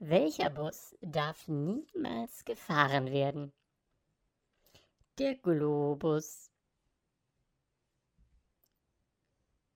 Welcher Bus darf niemals gefahren werden? Der Globus.